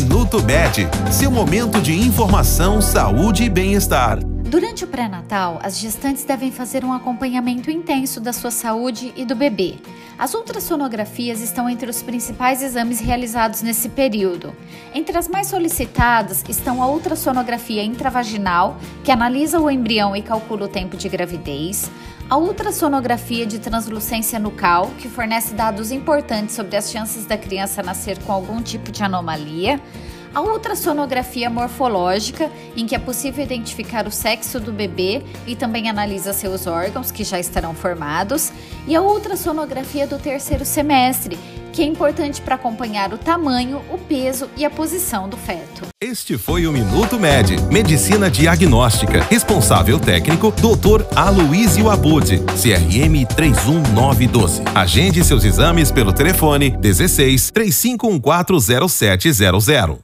Minuto Med, seu momento de informação, saúde e bem-estar. Durante o pré-natal, as gestantes devem fazer um acompanhamento intenso da sua saúde e do bebê. As ultrassonografias estão entre os principais exames realizados nesse período. Entre as mais solicitadas estão a ultrassonografia intravaginal, que analisa o embrião e calcula o tempo de gravidez, a ultrassonografia de translucência nucal, que fornece dados importantes sobre as chances da criança nascer com algum tipo de anomalia, a ultrassonografia morfológica, em que é possível identificar o sexo do bebê e também analisa seus órgãos, que já estarão formados, e a ultrassonografia do terceiro semestre, que é importante para acompanhar o tamanho, o peso e a posição do feto. Este foi o Minuto Med, Medicina Diagnóstica. Responsável técnico, Dr. Aloysio Abud, CRM 31912. Agende seus exames pelo telefone 16 35140700.